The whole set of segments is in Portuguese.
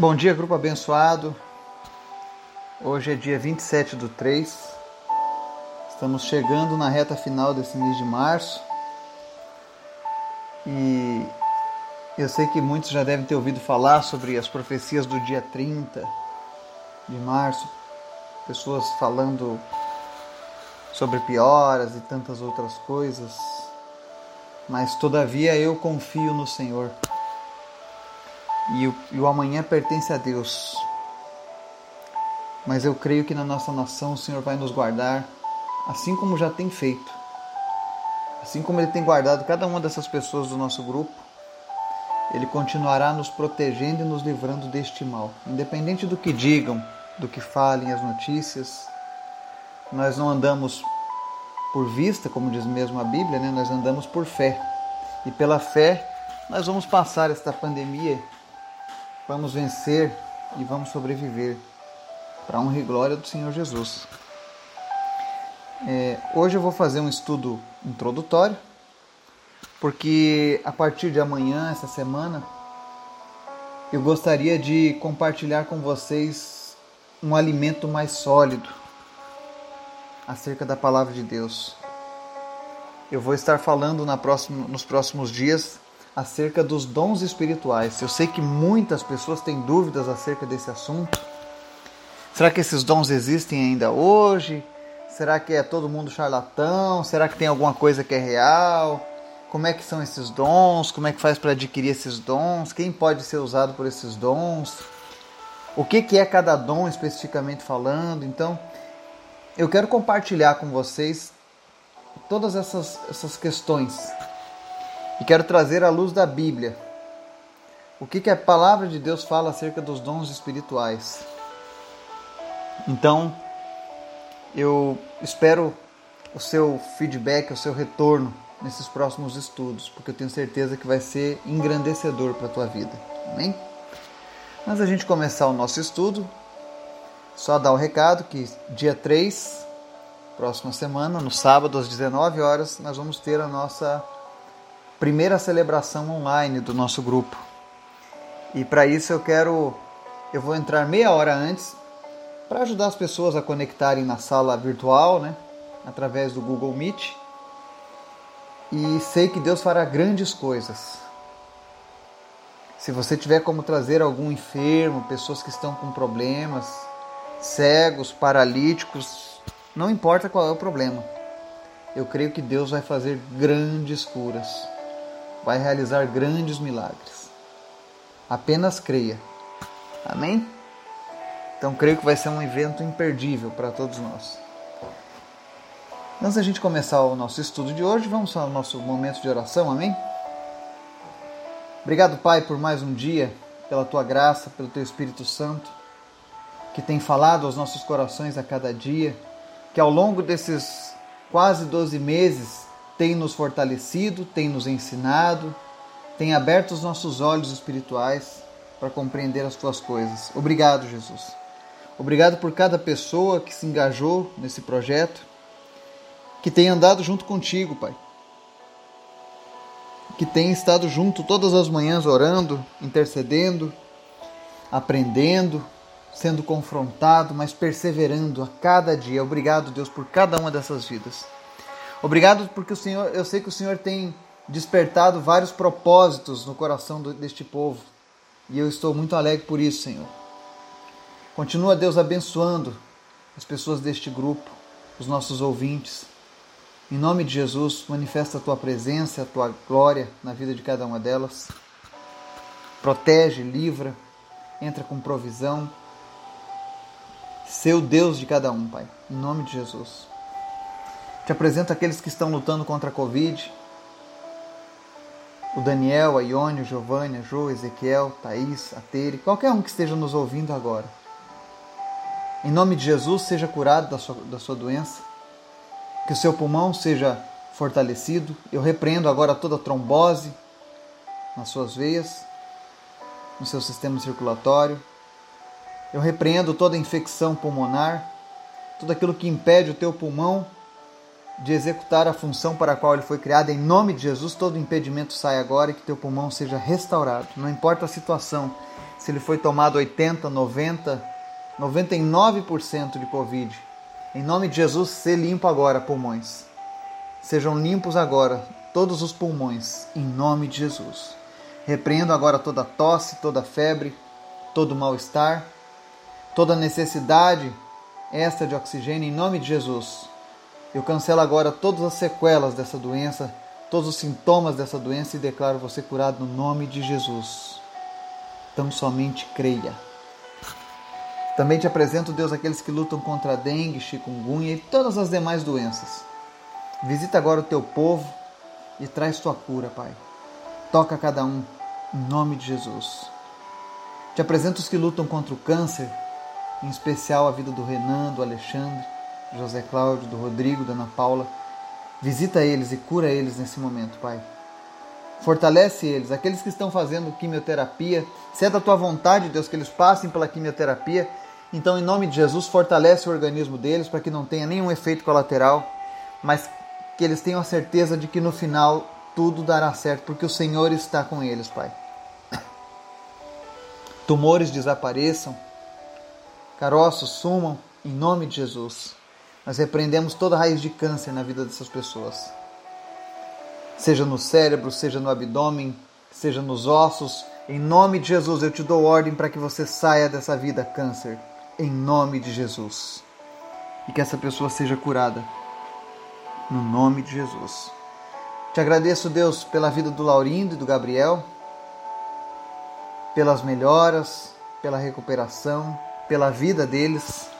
Bom dia, grupo abençoado. Hoje é dia 27 do 3. Estamos chegando na reta final desse mês de março. E eu sei que muitos já devem ter ouvido falar sobre as profecias do dia 30 de março. Pessoas falando sobre pioras e tantas outras coisas. Mas todavia eu confio no Senhor e o, e o amanhã pertence a Deus. Mas eu creio que na nossa nação o Senhor vai nos guardar, assim como já tem feito. Assim como Ele tem guardado cada uma dessas pessoas do nosso grupo, Ele continuará nos protegendo e nos livrando deste mal. Independente do que digam, do que falem as notícias, nós não andamos por vista, como diz mesmo a Bíblia, né? nós andamos por fé. E pela fé nós vamos passar esta pandemia vamos vencer e vamos sobreviver para a honra e glória do Senhor Jesus. É, hoje eu vou fazer um estudo introdutório, porque a partir de amanhã, essa semana, eu gostaria de compartilhar com vocês um alimento mais sólido acerca da palavra de Deus. Eu vou estar falando próxima, nos próximos dias acerca dos dons espirituais. Eu sei que muitas pessoas têm dúvidas acerca desse assunto. Será que esses dons existem ainda hoje? Será que é todo mundo charlatão? Será que tem alguma coisa que é real? Como é que são esses dons? Como é que faz para adquirir esses dons? Quem pode ser usado por esses dons? O que, que é cada dom especificamente falando? Então, eu quero compartilhar com vocês todas essas, essas questões e quero trazer à luz da Bíblia o que, que a palavra de Deus fala acerca dos dons espirituais. Então, eu espero o seu feedback, o seu retorno nesses próximos estudos, porque eu tenho certeza que vai ser engrandecedor para a tua vida. Amém? Antes da gente começar o nosso estudo, só dar o recado que dia 3, próxima semana, no sábado às 19 horas, nós vamos ter a nossa primeira celebração online do nosso grupo. E para isso eu quero eu vou entrar meia hora antes para ajudar as pessoas a conectarem na sala virtual, né, através do Google Meet. E sei que Deus fará grandes coisas. Se você tiver como trazer algum enfermo, pessoas que estão com problemas, cegos, paralíticos, não importa qual é o problema. Eu creio que Deus vai fazer grandes curas vai realizar grandes milagres. Apenas creia. Amém? Então creio que vai ser um evento imperdível para todos nós. Antes da gente começar o nosso estudo de hoje, vamos ao nosso momento de oração, amém? Obrigado, Pai, por mais um dia, pela tua graça, pelo teu Espírito Santo, que tem falado aos nossos corações a cada dia, que ao longo desses quase 12 meses tem nos fortalecido, tem nos ensinado, tem aberto os nossos olhos espirituais para compreender as tuas coisas. Obrigado, Jesus. Obrigado por cada pessoa que se engajou nesse projeto, que tem andado junto contigo, Pai. Que tem estado junto todas as manhãs orando, intercedendo, aprendendo, sendo confrontado, mas perseverando a cada dia. Obrigado, Deus, por cada uma dessas vidas. Obrigado porque o Senhor, eu sei que o Senhor tem despertado vários propósitos no coração deste povo. E eu estou muito alegre por isso, Senhor. Continua, Deus, abençoando as pessoas deste grupo, os nossos ouvintes. Em nome de Jesus, manifesta a tua presença, a tua glória na vida de cada uma delas. Protege, livra, entra com provisão. Seu Deus de cada um, Pai. Em nome de Jesus. Te apresento aqueles que estão lutando contra a Covid. O Daniel, a Ione, o Giovanni, a Jo, Ezequiel, Thaís, a Tere, qualquer um que esteja nos ouvindo agora. Em nome de Jesus, seja curado da sua, da sua doença. Que o seu pulmão seja fortalecido. Eu repreendo agora toda trombose nas suas veias, no seu sistema circulatório. Eu repreendo toda infecção pulmonar, tudo aquilo que impede o teu pulmão de executar a função para a qual ele foi criado. Em nome de Jesus, todo impedimento sai agora e que teu pulmão seja restaurado. Não importa a situação se ele foi tomado 80, 90, 99% de Covid. Em nome de Jesus, ser limpo agora, pulmões. Sejam limpos agora todos os pulmões, em nome de Jesus. Repreendo agora toda tosse, toda febre, todo mal-estar, toda necessidade extra de oxigênio, em nome de Jesus. Eu cancelo agora todas as sequelas dessa doença, todos os sintomas dessa doença e declaro você curado no nome de Jesus. Então somente creia. Também te apresento, Deus, aqueles que lutam contra a dengue, chikungunya e todas as demais doenças. Visita agora o teu povo e traz tua cura, Pai. Toca cada um, em nome de Jesus. Te apresento os que lutam contra o câncer, em especial a vida do Renan, do Alexandre José Cláudio, do Rodrigo, da Ana Paula. Visita eles e cura eles nesse momento, Pai. Fortalece eles, aqueles que estão fazendo quimioterapia. Se é da tua vontade, Deus, que eles passem pela quimioterapia. Então, em nome de Jesus, fortalece o organismo deles para que não tenha nenhum efeito colateral, mas que eles tenham a certeza de que no final tudo dará certo, porque o Senhor está com eles, Pai. Tumores desapareçam, caroços sumam, em nome de Jesus. Nós repreendemos toda raiz de câncer na vida dessas pessoas. Seja no cérebro, seja no abdômen, seja nos ossos. Em nome de Jesus, eu te dou ordem para que você saia dessa vida câncer. Em nome de Jesus. E que essa pessoa seja curada. No nome de Jesus. Te agradeço, Deus, pela vida do Laurindo e do Gabriel, pelas melhoras, pela recuperação, pela vida deles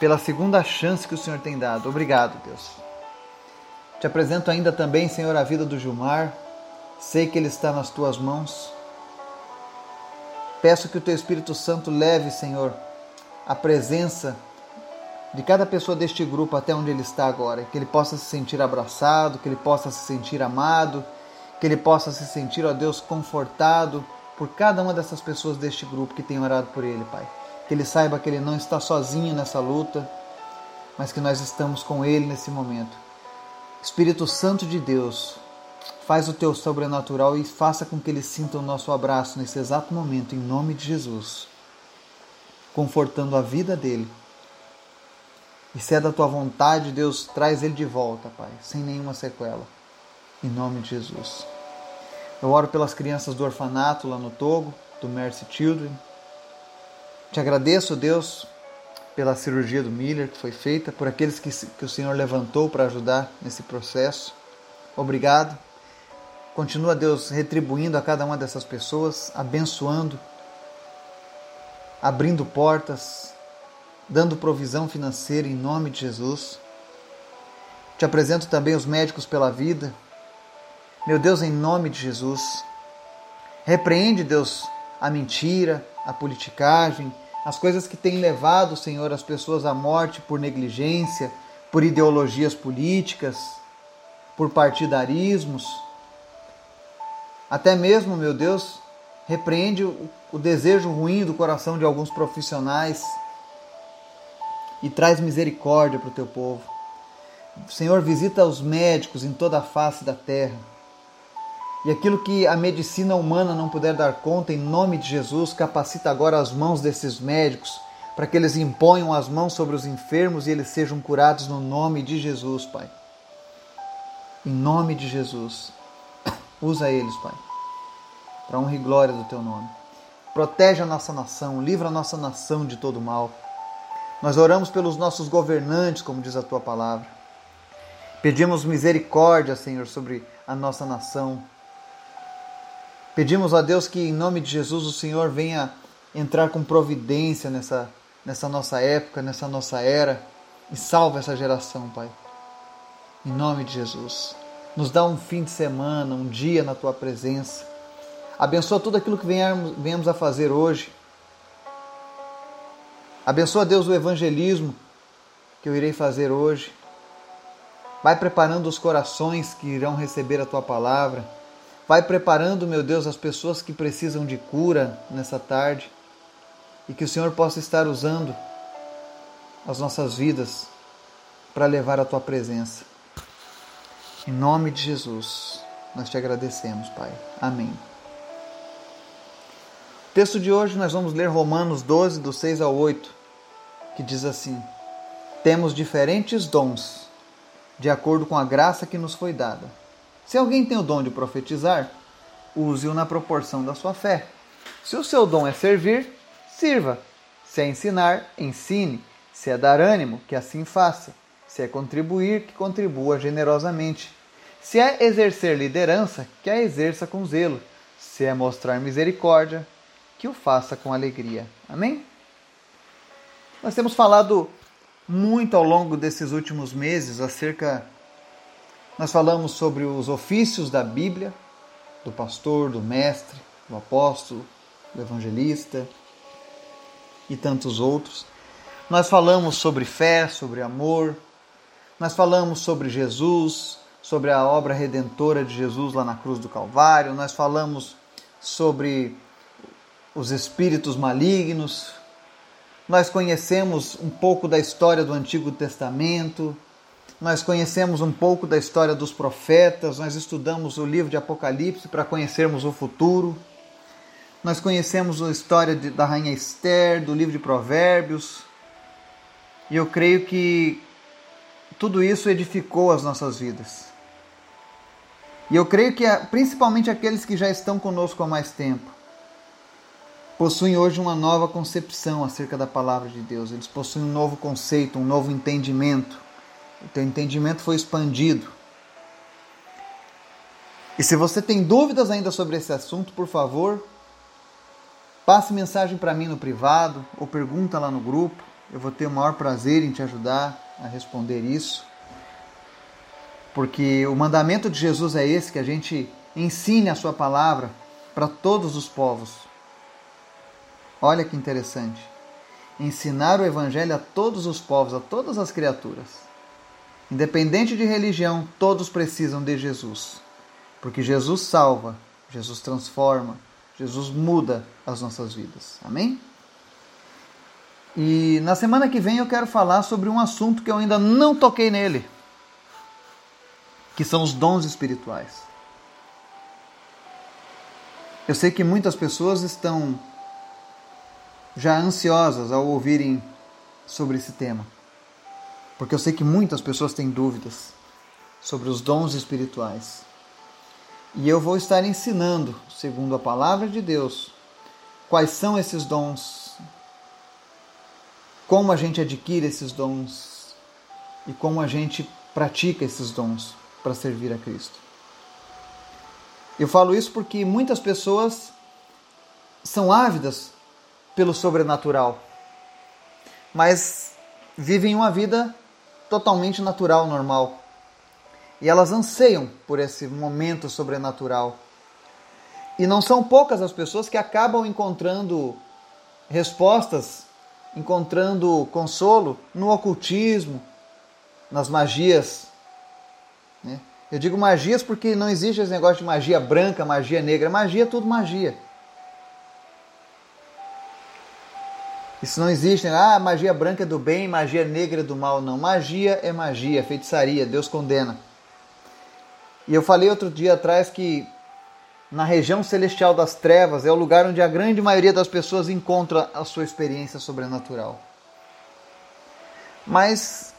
pela segunda chance que o Senhor tem dado. Obrigado, Deus. Te apresento ainda também, Senhor, a vida do Gilmar. Sei que ele está nas tuas mãos. Peço que o teu Espírito Santo leve, Senhor, a presença de cada pessoa deste grupo até onde ele está agora, que ele possa se sentir abraçado, que ele possa se sentir amado, que ele possa se sentir, ó Deus, confortado por cada uma dessas pessoas deste grupo que tem orado por ele, Pai que ele saiba que ele não está sozinho nessa luta, mas que nós estamos com ele nesse momento. Espírito Santo de Deus, faz o teu sobrenatural e faça com que ele sinta o nosso abraço nesse exato momento, em nome de Jesus, confortando a vida dele. E se é da tua vontade, Deus, traz ele de volta, Pai, sem nenhuma sequela, em nome de Jesus. Eu oro pelas crianças do orfanato lá no Togo, do Mercy Children, te agradeço, Deus, pela cirurgia do Miller que foi feita, por aqueles que, que o Senhor levantou para ajudar nesse processo. Obrigado. Continua, Deus, retribuindo a cada uma dessas pessoas, abençoando, abrindo portas, dando provisão financeira em nome de Jesus. Te apresento também os médicos pela vida. Meu Deus, em nome de Jesus. Repreende, Deus, a mentira, a politicagem, as coisas que têm levado, Senhor, as pessoas à morte por negligência, por ideologias políticas, por partidarismos. Até mesmo, meu Deus, repreende o desejo ruim do coração de alguns profissionais e traz misericórdia para o teu povo. Senhor, visita os médicos em toda a face da terra e aquilo que a medicina humana não puder dar conta, em nome de Jesus, capacita agora as mãos desses médicos para que eles imponham as mãos sobre os enfermos e eles sejam curados no nome de Jesus, Pai. Em nome de Jesus. Usa eles, Pai, para honra e glória do Teu nome. Protege a nossa nação, livra a nossa nação de todo mal. Nós oramos pelos nossos governantes, como diz a Tua palavra. Pedimos misericórdia, Senhor, sobre a nossa nação. Pedimos a Deus que, em nome de Jesus, o Senhor venha entrar com providência nessa, nessa nossa época, nessa nossa era e salve essa geração, Pai. Em nome de Jesus. Nos dá um fim de semana, um dia na tua presença. Abençoa tudo aquilo que venhamos, venhamos a fazer hoje. Abençoa, Deus, o evangelismo que eu irei fazer hoje. Vai preparando os corações que irão receber a tua palavra Vai preparando, meu Deus, as pessoas que precisam de cura nessa tarde e que o Senhor possa estar usando as nossas vidas para levar a tua presença. Em nome de Jesus, nós te agradecemos, Pai. Amém. Texto de hoje nós vamos ler Romanos 12, do 6 ao 8, que diz assim: Temos diferentes dons, de acordo com a graça que nos foi dada. Se alguém tem o dom de profetizar, use-o na proporção da sua fé. Se o seu dom é servir, sirva. Se é ensinar, ensine. Se é dar ânimo, que assim faça. Se é contribuir, que contribua generosamente. Se é exercer liderança, que a exerça com zelo. Se é mostrar misericórdia, que o faça com alegria. Amém? Nós temos falado muito ao longo desses últimos meses acerca. Nós falamos sobre os ofícios da Bíblia, do pastor, do mestre, do apóstolo, do evangelista e tantos outros. Nós falamos sobre fé, sobre amor, nós falamos sobre Jesus, sobre a obra redentora de Jesus lá na cruz do Calvário, nós falamos sobre os espíritos malignos, nós conhecemos um pouco da história do Antigo Testamento, nós conhecemos um pouco da história dos profetas, nós estudamos o livro de Apocalipse para conhecermos o futuro, nós conhecemos a história de, da Rainha Esther, do livro de Provérbios, e eu creio que tudo isso edificou as nossas vidas. E eu creio que principalmente aqueles que já estão conosco há mais tempo possuem hoje uma nova concepção acerca da palavra de Deus. Eles possuem um novo conceito, um novo entendimento. O teu entendimento foi expandido. E se você tem dúvidas ainda sobre esse assunto, por favor, passe mensagem para mim no privado ou pergunta lá no grupo. Eu vou ter o maior prazer em te ajudar a responder isso. Porque o mandamento de Jesus é esse que a gente ensine a sua palavra para todos os povos. Olha que interessante. Ensinar o Evangelho a todos os povos, a todas as criaturas. Independente de religião, todos precisam de Jesus. Porque Jesus salva, Jesus transforma, Jesus muda as nossas vidas. Amém? E na semana que vem eu quero falar sobre um assunto que eu ainda não toquei nele, que são os dons espirituais. Eu sei que muitas pessoas estão já ansiosas ao ouvirem sobre esse tema. Porque eu sei que muitas pessoas têm dúvidas sobre os dons espirituais. E eu vou estar ensinando, segundo a palavra de Deus, quais são esses dons, como a gente adquire esses dons e como a gente pratica esses dons para servir a Cristo. Eu falo isso porque muitas pessoas são ávidas pelo sobrenatural, mas vivem uma vida totalmente natural, normal. E elas anseiam por esse momento sobrenatural. E não são poucas as pessoas que acabam encontrando respostas, encontrando consolo no ocultismo, nas magias. Né? Eu digo magias porque não existe esse negócio de magia branca, magia negra. Magia é tudo magia. Isso não existe, né? ah, magia branca é do bem, magia negra é do mal. Não, magia é magia, feitiçaria, Deus condena. E eu falei outro dia atrás que na região celestial das trevas é o lugar onde a grande maioria das pessoas encontra a sua experiência sobrenatural. Mas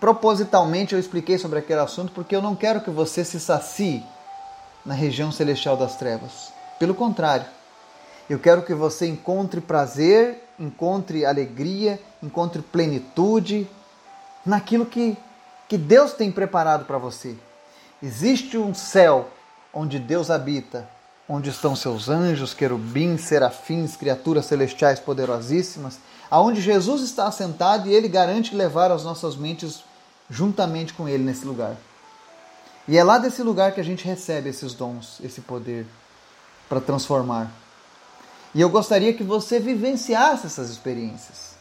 propositalmente eu expliquei sobre aquele assunto porque eu não quero que você se sacie na região celestial das trevas. Pelo contrário, eu quero que você encontre prazer, encontre alegria, encontre plenitude naquilo que, que Deus tem preparado para você. Existe um céu onde Deus habita, onde estão seus anjos, querubins, serafins, criaturas celestiais poderosíssimas, aonde Jesus está assentado e ele garante levar as nossas mentes juntamente com ele nesse lugar. E é lá desse lugar que a gente recebe esses dons, esse poder para transformar. E eu gostaria que você vivenciasse essas experiências.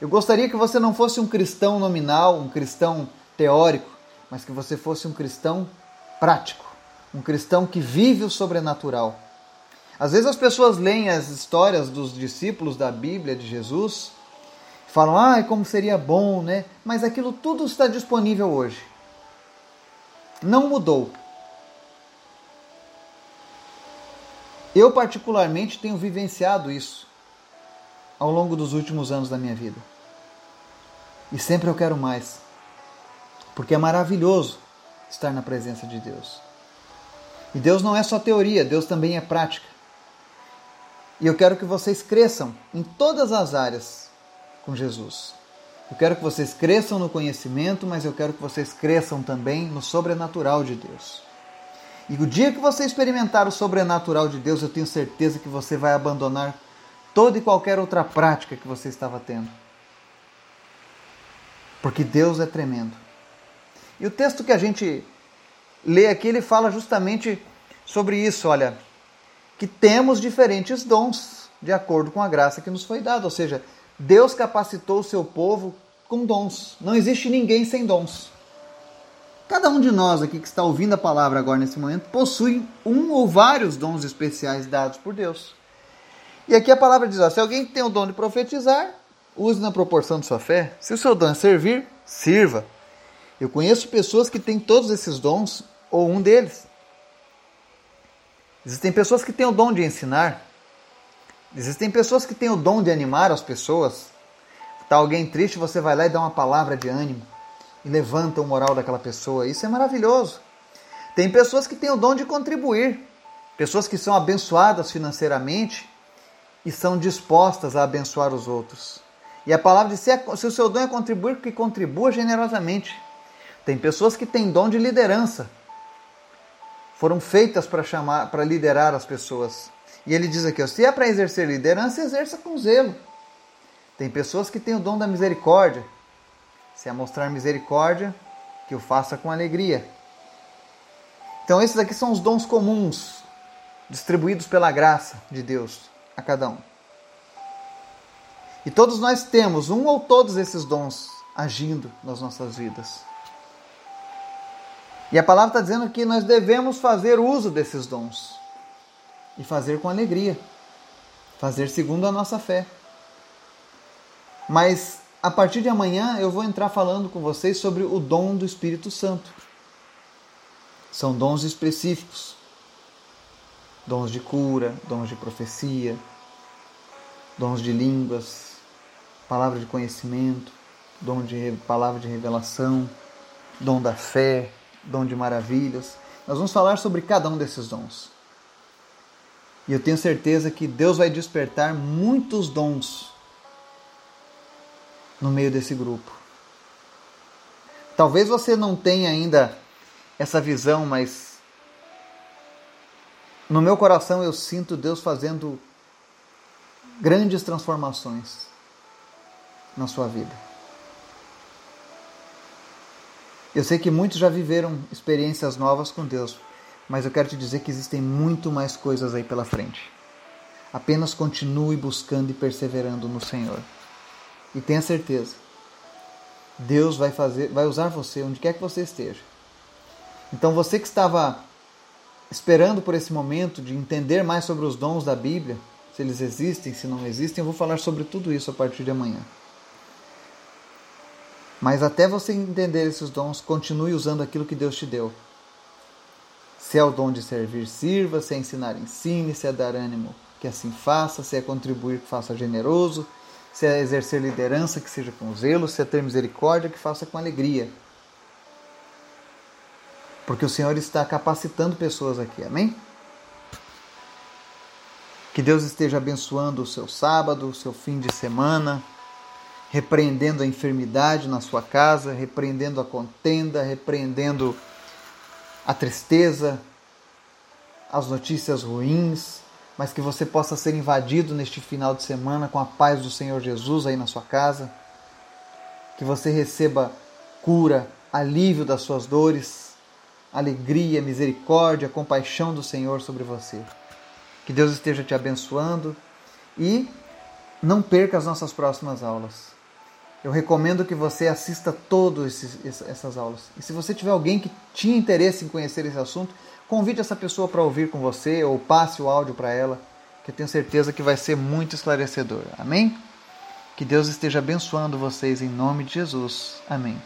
Eu gostaria que você não fosse um cristão nominal, um cristão teórico, mas que você fosse um cristão prático, um cristão que vive o sobrenatural. Às vezes as pessoas leem as histórias dos discípulos da Bíblia de Jesus, falam, ah, como seria bom, né? Mas aquilo tudo está disponível hoje. Não mudou. Eu, particularmente, tenho vivenciado isso ao longo dos últimos anos da minha vida. E sempre eu quero mais. Porque é maravilhoso estar na presença de Deus. E Deus não é só teoria, Deus também é prática. E eu quero que vocês cresçam em todas as áreas com Jesus. Eu quero que vocês cresçam no conhecimento, mas eu quero que vocês cresçam também no sobrenatural de Deus. E o dia que você experimentar o sobrenatural de Deus, eu tenho certeza que você vai abandonar toda e qualquer outra prática que você estava tendo. Porque Deus é tremendo. E o texto que a gente lê aqui, ele fala justamente sobre isso, olha, que temos diferentes dons de acordo com a graça que nos foi dada, ou seja, Deus capacitou o seu povo com dons. Não existe ninguém sem dons. Cada um de nós aqui que está ouvindo a palavra agora nesse momento possui um ou vários dons especiais dados por Deus. E aqui a palavra diz: ó, se alguém tem o dom de profetizar, use na proporção de sua fé. Se o seu dom é servir, sirva. Eu conheço pessoas que têm todos esses dons ou um deles. Existem pessoas que têm o dom de ensinar. Existem pessoas que têm o dom de animar as pessoas. Está alguém triste, você vai lá e dá uma palavra de ânimo e levanta o moral daquela pessoa. Isso é maravilhoso. Tem pessoas que têm o dom de contribuir, pessoas que são abençoadas financeiramente e são dispostas a abençoar os outros. E a palavra diz: se o seu dom é contribuir, que contribua generosamente. Tem pessoas que têm dom de liderança, foram feitas para chamar, para liderar as pessoas. E ele diz aqui: se é para exercer liderança, exerça com zelo. Tem pessoas que têm o dom da misericórdia. Se é mostrar misericórdia, que o faça com alegria. Então, esses aqui são os dons comuns, distribuídos pela graça de Deus a cada um. E todos nós temos um ou todos esses dons agindo nas nossas vidas. E a palavra está dizendo que nós devemos fazer uso desses dons e fazer com alegria, fazer segundo a nossa fé. Mas a partir de amanhã eu vou entrar falando com vocês sobre o dom do Espírito Santo. São dons específicos. Dons de cura, dons de profecia, dons de línguas, palavra de conhecimento, dom de palavra de revelação, dom da fé, dom de maravilhas. Nós vamos falar sobre cada um desses dons. E eu tenho certeza que Deus vai despertar muitos dons no meio desse grupo. Talvez você não tenha ainda essa visão, mas no meu coração eu sinto Deus fazendo grandes transformações na sua vida. Eu sei que muitos já viveram experiências novas com Deus, mas eu quero te dizer que existem muito mais coisas aí pela frente. Apenas continue buscando e perseverando no Senhor. E tenha certeza, Deus vai fazer, vai usar você onde quer que você esteja. Então você que estava esperando por esse momento de entender mais sobre os dons da Bíblia, se eles existem, se não existem, eu vou falar sobre tudo isso a partir de amanhã. Mas até você entender esses dons, continue usando aquilo que Deus te deu. Se é o dom de servir, sirva. Se é ensinar, ensine. Se é dar ânimo, que assim faça. Se é contribuir, faça generoso. Se é exercer liderança, que seja com zelo. Se é ter misericórdia, que faça com alegria. Porque o Senhor está capacitando pessoas aqui, amém? Que Deus esteja abençoando o seu sábado, o seu fim de semana repreendendo a enfermidade na sua casa, repreendendo a contenda, repreendendo a tristeza, as notícias ruins, mas que você possa ser invadido neste final de semana com a paz do Senhor Jesus aí na sua casa, que você receba cura, alívio das suas dores, alegria, misericórdia, compaixão do Senhor sobre você. Que Deus esteja te abençoando e não perca as nossas próximas aulas. Eu recomendo que você assista todas essas aulas. E se você tiver alguém que tinha interesse em conhecer esse assunto, convide essa pessoa para ouvir com você ou passe o áudio para ela, que eu tenho certeza que vai ser muito esclarecedor. Amém? Que Deus esteja abençoando vocês em nome de Jesus. Amém.